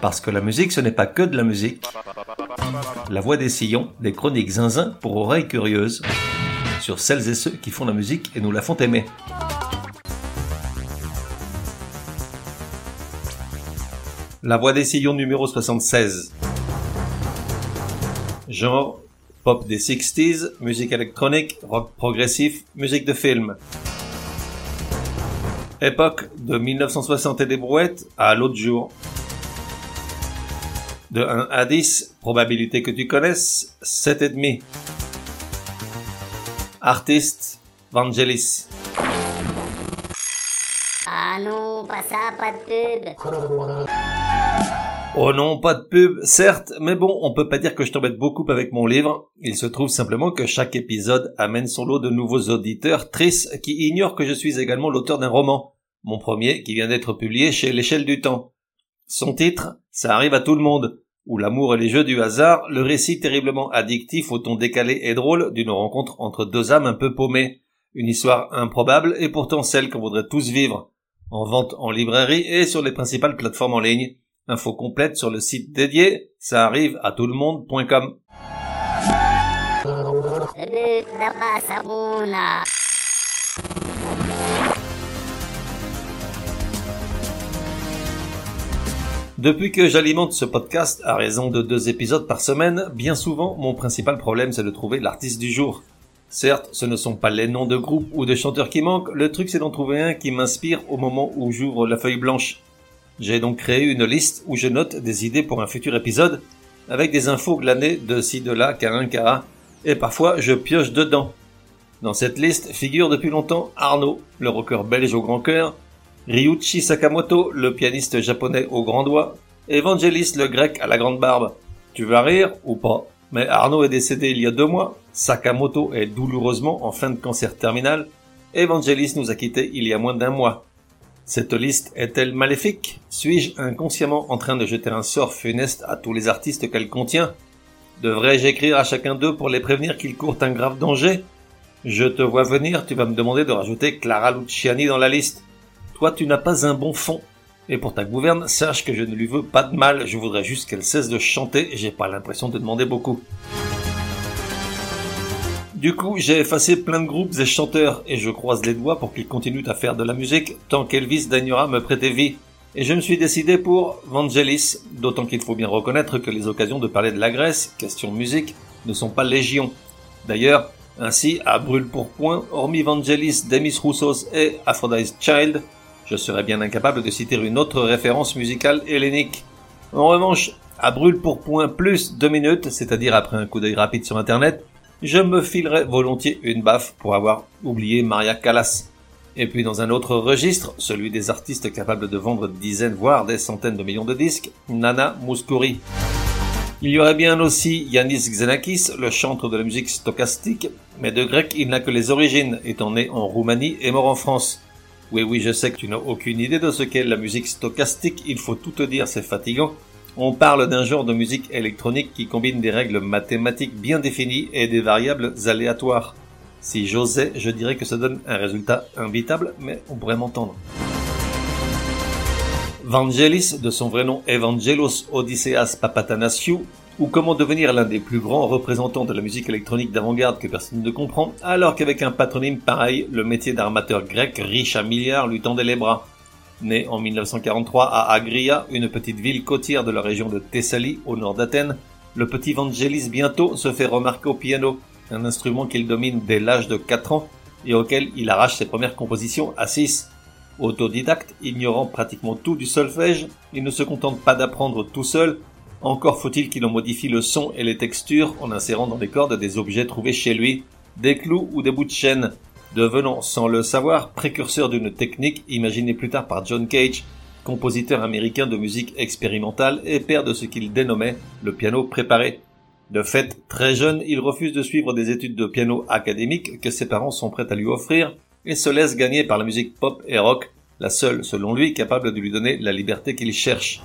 Parce que la musique, ce n'est pas que de la musique. La voix des sillons, des chroniques zinzin pour oreilles curieuses, sur celles et ceux qui font la musique et nous la font aimer. La voix des sillons numéro 76. Genre pop des 60s, musique électronique, rock progressif, musique de film. Époque de 1960 et des brouettes à l'autre jour. De 1 à 10, probabilité que tu connaisses, 7,5. Artiste, Vangelis. Ah non, pas ça, pas de pub. Oh non, pas de pub, certes, mais bon, on peut pas dire que je t'embête beaucoup avec mon livre. Il se trouve simplement que chaque épisode amène son lot de nouveaux auditeurs tristes qui ignorent que je suis également l'auteur d'un roman. Mon premier qui vient d'être publié chez l'échelle du temps. Son titre, ça arrive à tout le monde. Où l'amour et les jeux du hasard, le récit terriblement addictif au ton décalé et drôle d'une rencontre entre deux âmes un peu paumées. Une histoire improbable et pourtant celle qu'on voudrait tous vivre. En vente en librairie et sur les principales plateformes en ligne. Info complète sur le site dédié, ça arrive à tout le monde.com. Depuis que j'alimente ce podcast à raison de deux épisodes par semaine, bien souvent mon principal problème c'est de trouver l'artiste du jour. Certes, ce ne sont pas les noms de groupes ou de chanteurs qui manquent, le truc c'est d'en trouver un qui m'inspire au moment où j'ouvre la feuille blanche. J'ai donc créé une liste où je note des idées pour un futur épisode, avec des infos glanées de ci de là, car un car et parfois je pioche dedans. Dans cette liste figure depuis longtemps Arnaud, le rocker belge au grand cœur, Ryuichi Sakamoto, le pianiste japonais au grand doigt, Evangelis le grec à la grande barbe. Tu vas rire ou pas Mais Arnaud est décédé il y a deux mois, Sakamoto est douloureusement en fin de cancer terminal, Evangelis nous a quittés il y a moins d'un mois. Cette liste est-elle maléfique? Suis-je inconsciemment en train de jeter un sort funeste à tous les artistes qu'elle contient? Devrais-je écrire à chacun d'eux pour les prévenir qu'ils courent un grave danger? Je te vois venir, tu vas me demander de rajouter Clara Luciani dans la liste. Toi, tu n'as pas un bon fond. Et pour ta gouverne, sache que je ne lui veux pas de mal, je voudrais juste qu'elle cesse de chanter j'ai pas l'impression de demander beaucoup. Du coup, j'ai effacé plein de groupes et chanteurs et je croise les doigts pour qu'ils continuent à faire de la musique tant qu'Elvis daignera me prêter vie. Et je me suis décidé pour Vangelis, d'autant qu'il faut bien reconnaître que les occasions de parler de la Grèce, question musique, ne sont pas légion. D'ailleurs, ainsi, à brûle pour point, hormis Vangelis, Demis Roussos et Aphrodite Child, je serais bien incapable de citer une autre référence musicale hellénique. En revanche, à brûle pour point plus deux minutes, c'est-à-dire après un coup d'œil rapide sur internet, je me filerais volontiers une baffe pour avoir oublié Maria Callas. Et puis dans un autre registre, celui des artistes capables de vendre dizaines voire des centaines de millions de disques, Nana Mouskouri. Il y aurait bien aussi Yanis Xenakis, le chanteur de la musique stochastique, mais de grec il n'a que les origines, étant né en Roumanie et mort en France. Oui, oui, je sais que tu n'as aucune idée de ce qu'est la musique stochastique, il faut tout te dire, c'est fatigant. On parle d'un genre de musique électronique qui combine des règles mathématiques bien définies et des variables aléatoires. Si j'osais, je dirais que ça donne un résultat imbitable, mais on pourrait m'entendre. Vangelis, de son vrai nom Evangelos Odysseas Papatanasiou, ou comment devenir l'un des plus grands représentants de la musique électronique d'avant-garde que personne ne comprend, alors qu'avec un patronyme pareil, le métier d'armateur grec riche à milliards lui tendait les bras. Né en 1943 à Agria, une petite ville côtière de la région de Thessalie, au nord d'Athènes, le petit Vangelis bientôt se fait remarquer au piano, un instrument qu'il domine dès l'âge de 4 ans et auquel il arrache ses premières compositions à 6. Autodidacte, ignorant pratiquement tout du solfège, il ne se contente pas d'apprendre tout seul, encore faut-il qu'il en modifie le son et les textures en insérant dans les cordes des objets trouvés chez lui, des clous ou des bouts de chaîne, devenant sans le savoir précurseur d'une technique imaginée plus tard par John Cage, compositeur américain de musique expérimentale et père de ce qu'il dénommait le piano préparé. De fait, très jeune, il refuse de suivre des études de piano académiques que ses parents sont prêts à lui offrir et se laisse gagner par la musique pop et rock, la seule, selon lui, capable de lui donner la liberté qu'il cherche.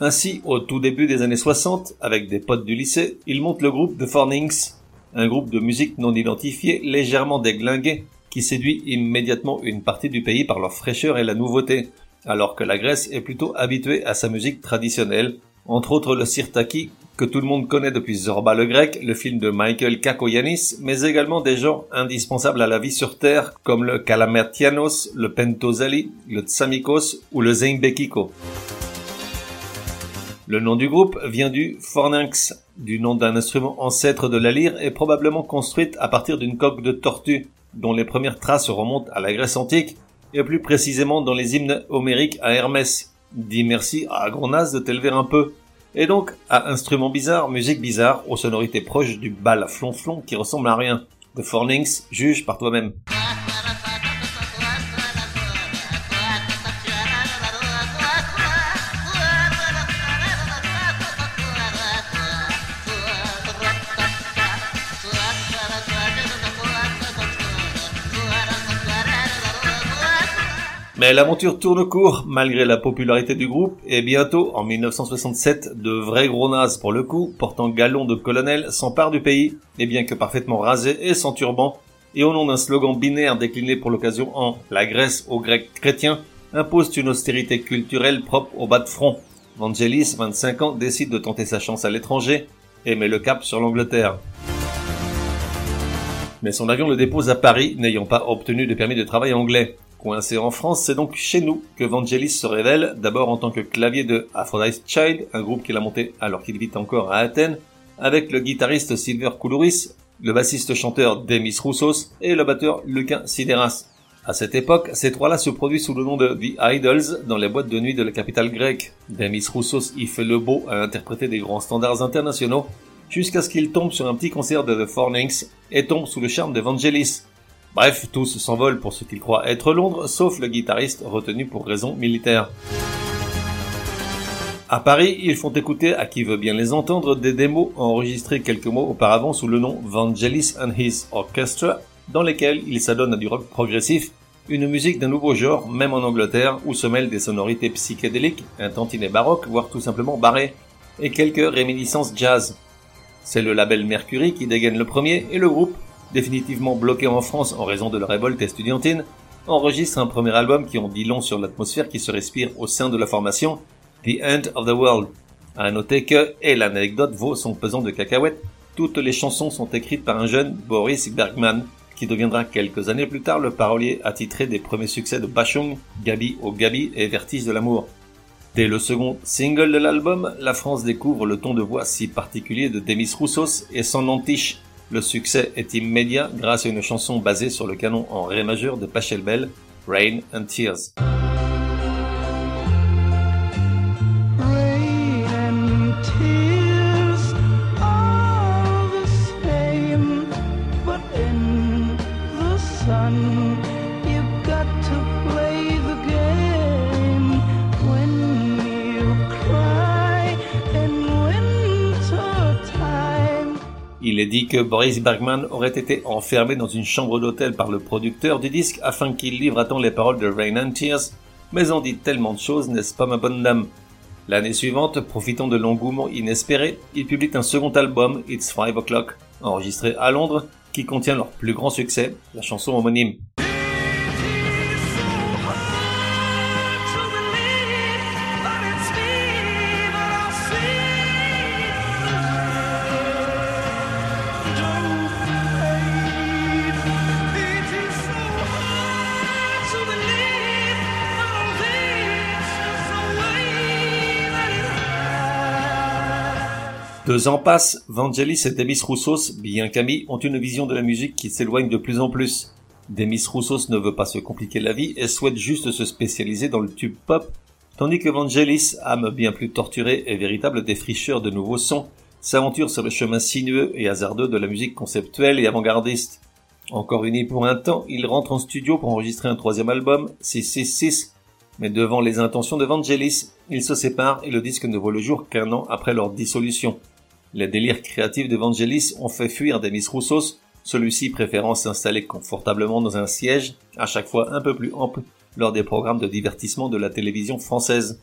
Ainsi, au tout début des années 60, avec des potes du lycée, il monte le groupe The Fornings, un groupe de musique non identifié légèrement déglingué qui séduit immédiatement une partie du pays par leur fraîcheur et la nouveauté. alors que la Grèce est plutôt habituée à sa musique traditionnelle, entre autres le sirtaki, que tout le monde connaît depuis Zorba le grec, le film de Michael Kakoyanis, mais également des genres indispensables à la vie sur Terre, comme le Kalamertianos, le Pentosali, le Tsamikos ou le Zeinbekiko. Le nom du groupe vient du fornynx, du nom d'un instrument ancêtre de la lyre et probablement construite à partir d'une coque de tortue, dont les premières traces remontent à la Grèce antique, et plus précisément dans les hymnes homériques à Hermès. Dis merci à Agronas de t'élever un peu. Et donc, à instrument bizarre, musique bizarre, aux sonorités proches du bal flonflon qui ressemble à rien. De Fornynx, juge par toi-même. Mais l'aventure tourne court malgré la popularité du groupe et bientôt, en 1967, de vrais gros nazes pour le coup, portant galon de colonel, s'emparent du pays, et bien que parfaitement rasés et sans turban, et au nom d'un slogan binaire décliné pour l'occasion en la Grèce aux Grecs chrétiens, imposent une austérité culturelle propre au bas de front. Vangelis, 25 ans, décide de tenter sa chance à l'étranger et met le cap sur l'Angleterre. Mais son avion le dépose à Paris, n'ayant pas obtenu de permis de travail anglais. Coincé en France, c'est donc chez nous que Vangelis se révèle, d'abord en tant que clavier de Aphrodite Child, un groupe qu'il a monté alors qu'il vit encore à Athènes, avec le guitariste Silver Koulouris, le bassiste-chanteur Demis Roussos et le batteur Luca Sideras. À cette époque, ces trois-là se produisent sous le nom de The Idols dans les boîtes de nuit de la capitale grecque. Demis Roussos y fait le beau à interpréter des grands standards internationaux, jusqu'à ce qu'il tombe sur un petit concert de The Fornings et tombe sous le charme de Vangelis, Bref, tous s'envolent pour ce qu'ils croient être Londres, sauf le guitariste retenu pour raisons militaires. À Paris, ils font écouter à qui veut bien les entendre des démos enregistrées quelques mois auparavant sous le nom Vangelis and His Orchestra, dans lesquelles ils s'adonnent à du rock progressif, une musique d'un nouveau genre, même en Angleterre, où se mêlent des sonorités psychédéliques, un tantinet baroque, voire tout simplement barré, et quelques réminiscences jazz. C'est le label Mercury qui dégaine le premier, et le groupe, définitivement bloqué en France en raison de la révolte estudiantine, enregistre un premier album qui en dit long sur l'atmosphère qui se respire au sein de la formation, The End of the World. À noter que, et l'anecdote vaut son pesant de cacahuètes, toutes les chansons sont écrites par un jeune Boris Bergman, qui deviendra quelques années plus tard le parolier attitré des premiers succès de Bachung, Gabi au Gabi et Vertige de l'amour. Dès le second single de l'album, la France découvre le ton de voix si particulier de Demis Roussos et son antiche le succès est immédiat grâce à une chanson basée sur le canon en ré majeur de Pachelbel, Rain and Tears. Que Boris Bergman aurait été enfermé dans une chambre d'hôtel par le producteur du disque afin qu'il livre à temps les paroles de Rain and Tears, mais on dit tellement de choses, n'est-ce pas ma bonne dame? L'année suivante, profitant de l'engouement inespéré, il publie un second album, It's Five O'Clock, enregistré à Londres, qui contient leur plus grand succès, la chanson homonyme. Deux ans passent, Vangelis et Demis Roussos, bien qu'amis, ont une vision de la musique qui s'éloigne de plus en plus. Demis Roussos ne veut pas se compliquer la vie et souhaite juste se spécialiser dans le tube pop, tandis que Vangelis, âme bien plus torturée et véritable défricheur de nouveaux sons, s'aventure sur le chemin sinueux et hasardeux de la musique conceptuelle et avant-gardiste. Encore uni pour un temps, il rentre en studio pour enregistrer un troisième album, 666, mais devant les intentions de Vangelis, ils se séparent et le disque ne voit le jour qu'un an après leur dissolution. Les délires créatifs d'Evangelis ont fait fuir Demis Roussos, celui-ci préférant s'installer confortablement dans un siège, à chaque fois un peu plus ample, lors des programmes de divertissement de la télévision française.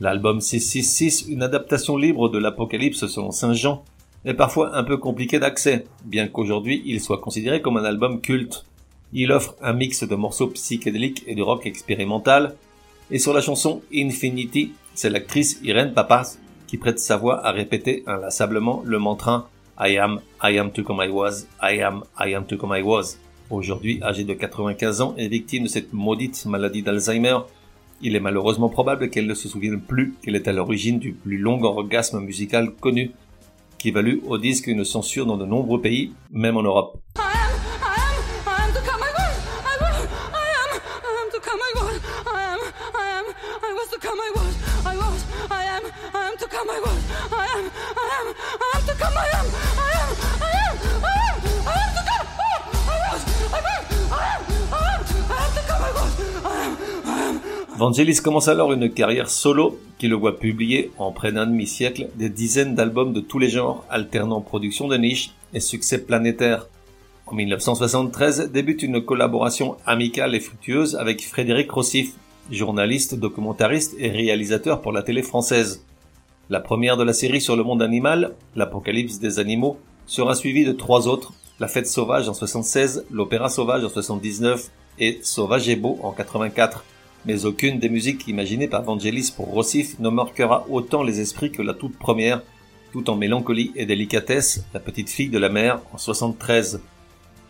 L'album 666, une adaptation libre de l'Apocalypse selon Saint Jean, est parfois un peu compliqué d'accès, bien qu'aujourd'hui il soit considéré comme un album culte. Il offre un mix de morceaux psychédéliques et de rock expérimental, Et sur la chanson Infinity, c'est l'actrice Irene Papas qui prête sa voix à répéter inlassablement le mantra I am, I am to come I was, I am, I am to come I was. Aujourd'hui âgée de 95 ans et victime de cette maudite maladie d'Alzheimer, il est malheureusement probable qu'elle ne se souvienne plus qu'elle est à l'origine du plus long orgasme musical connu, qui valut au disque une censure dans de nombreux pays, même en Europe. Vangelis commence alors une carrière solo qui le voit publier en près d'un demi-siècle des dizaines d'albums de tous les genres, alternant production de niche et succès planétaire. En 1973 débute une collaboration amicale et fructueuse avec Frédéric Rossif, journaliste, documentariste et réalisateur pour la télé française. La première de la série sur le monde animal, l'Apocalypse des animaux, sera suivie de trois autres, La Fête sauvage en 76, L'Opéra sauvage en 79 et Sauvage et beau en 84 mais aucune des musiques imaginées par Vangelis pour Rossif ne marquera autant les esprits que la toute première, tout en mélancolie et délicatesse, La petite fille de la mer en 73.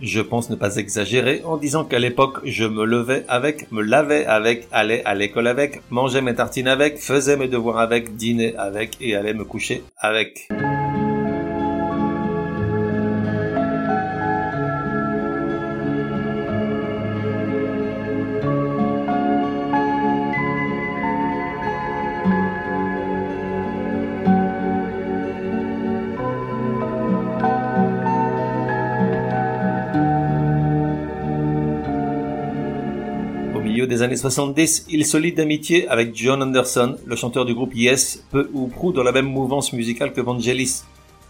Je pense ne pas exagérer en disant qu'à l'époque, je me levais avec, me lavais avec, allais à l'école avec, mangeais mes tartines avec, faisais mes devoirs avec, dînais avec et allais me coucher avec. Des années 70, il se lie d'amitié avec John Anderson, le chanteur du groupe Yes, peu ou prou dans la même mouvance musicale que Vangelis.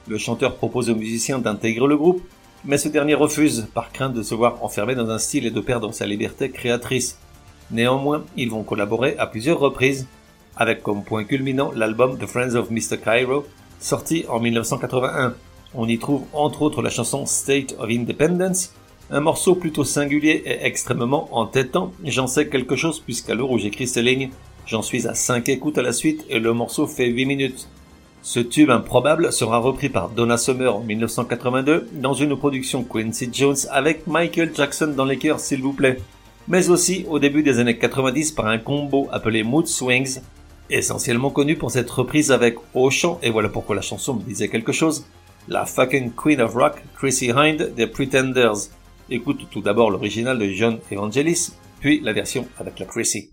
Le chanteur propose au musicien d'intégrer le groupe, mais ce dernier refuse, par crainte de se voir enfermé dans un style et de perdre sa liberté créatrice. Néanmoins, ils vont collaborer à plusieurs reprises, avec comme point culminant l'album The Friends of Mr. Cairo, sorti en 1981. On y trouve entre autres la chanson State of Independence, un morceau plutôt singulier et extrêmement entêtant, j'en sais quelque chose puisqu'à l'heure où j'écris ces lignes, j'en suis à 5 écoutes à la suite et le morceau fait 8 minutes. Ce tube improbable sera repris par Donna Summer en 1982 dans une production Quincy Jones avec Michael Jackson dans les chœurs s'il vous plaît, mais aussi au début des années 90 par un combo appelé Mood Swings, essentiellement connu pour cette reprise avec au chant, et voilà pourquoi la chanson me disait quelque chose, la fucking Queen of Rock, Chrissy Hind des Pretenders. Écoute tout d'abord l'original de John Evangelis, puis la version avec la Chrissy.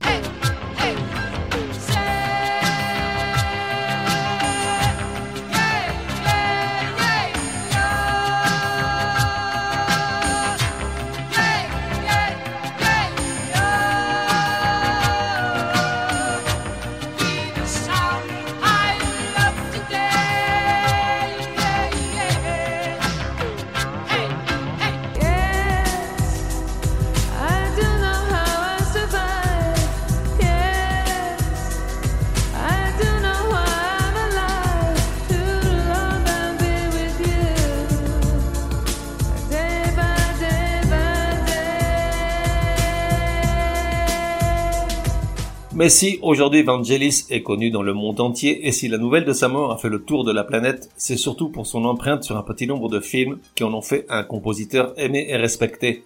Mais si aujourd'hui Vangelis est connu dans le monde entier et si la nouvelle de sa mort a fait le tour de la planète, c'est surtout pour son empreinte sur un petit nombre de films qui en ont fait un compositeur aimé et respecté.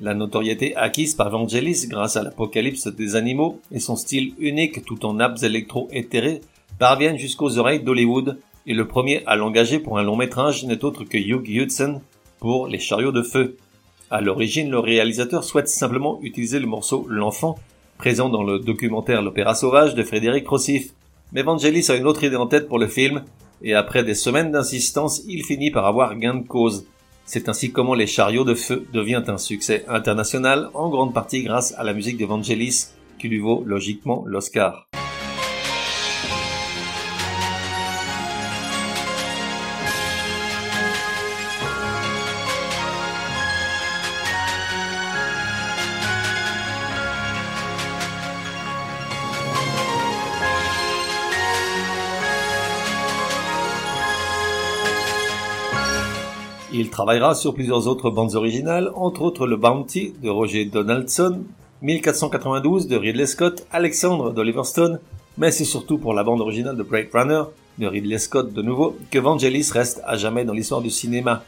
La notoriété acquise par Vangelis grâce à l'apocalypse des animaux et son style unique tout en nappes électro-éthérées parviennent jusqu'aux oreilles d'Hollywood et le premier à l'engager pour un long métrage n'est autre que Hugh Hudson pour Les chariots de feu. À l'origine, le réalisateur souhaite simplement utiliser le morceau L'enfant présent dans le documentaire L'Opéra Sauvage de Frédéric Rossif. Mais Vangelis a une autre idée en tête pour le film, et après des semaines d'insistance, il finit par avoir gain de cause. C'est ainsi comment Les Chariots de Feu devient un succès international, en grande partie grâce à la musique de Vangelis, qui lui vaut logiquement l'Oscar. Il travaillera sur plusieurs autres bandes originales, entre autres le Bounty de Roger Donaldson, 1492 de Ridley Scott, Alexandre d'Oliver Stone, mais c'est surtout pour la bande originale de Blade Runner, de Ridley Scott de nouveau, que Vangelis reste à jamais dans l'histoire du cinéma.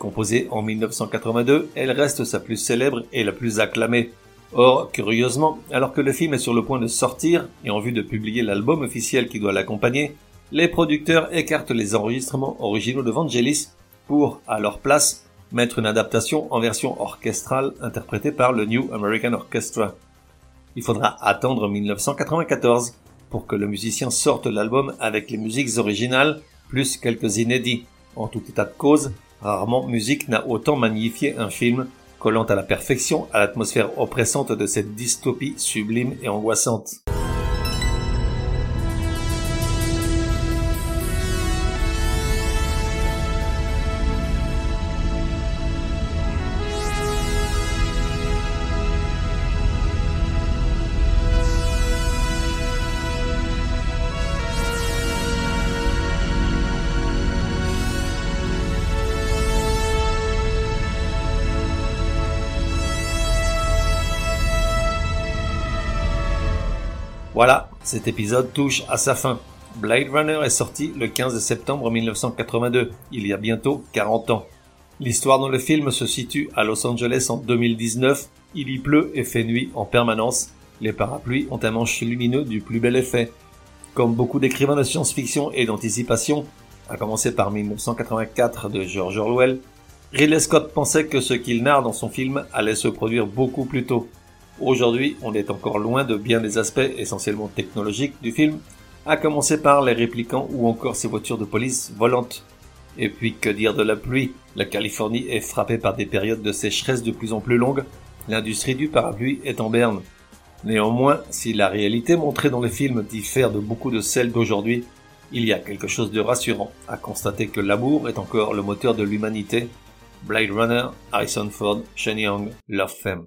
Composée en 1982, elle reste sa plus célèbre et la plus acclamée. Or, curieusement, alors que le film est sur le point de sortir et en vue de publier l'album officiel qui doit l'accompagner, les producteurs écartent les enregistrements originaux de Vangelis pour, à leur place, mettre une adaptation en version orchestrale interprétée par le New American Orchestra. Il faudra attendre 1994 pour que le musicien sorte l'album avec les musiques originales plus quelques inédits. En tout état de cause, rarement musique n'a autant magnifié un film, collant à la perfection à l'atmosphère oppressante de cette dystopie sublime et angoissante. Voilà, cet épisode touche à sa fin. Blade Runner est sorti le 15 septembre 1982, il y a bientôt 40 ans. L'histoire dans le film se situe à Los Angeles en 2019, il y pleut et fait nuit en permanence, les parapluies ont un manche lumineux du plus bel effet. Comme beaucoup d'écrivains de science-fiction et d'anticipation, à commencer par 1984 de George Orwell, Ridley Scott pensait que ce qu'il narre dans son film allait se produire beaucoup plus tôt. Aujourd'hui, on est encore loin de bien des aspects essentiellement technologiques du film, à commencer par les réplicants ou encore ces voitures de police volantes. Et puis que dire de la pluie? La Californie est frappée par des périodes de sécheresse de plus en plus longues, l'industrie du parapluie est en berne. Néanmoins, si la réalité montrée dans le film diffère de beaucoup de celle d'aujourd'hui, il y a quelque chose de rassurant à constater que l'amour est encore le moteur de l'humanité. Blade Runner, Harrison Ford, Shen Love Femme.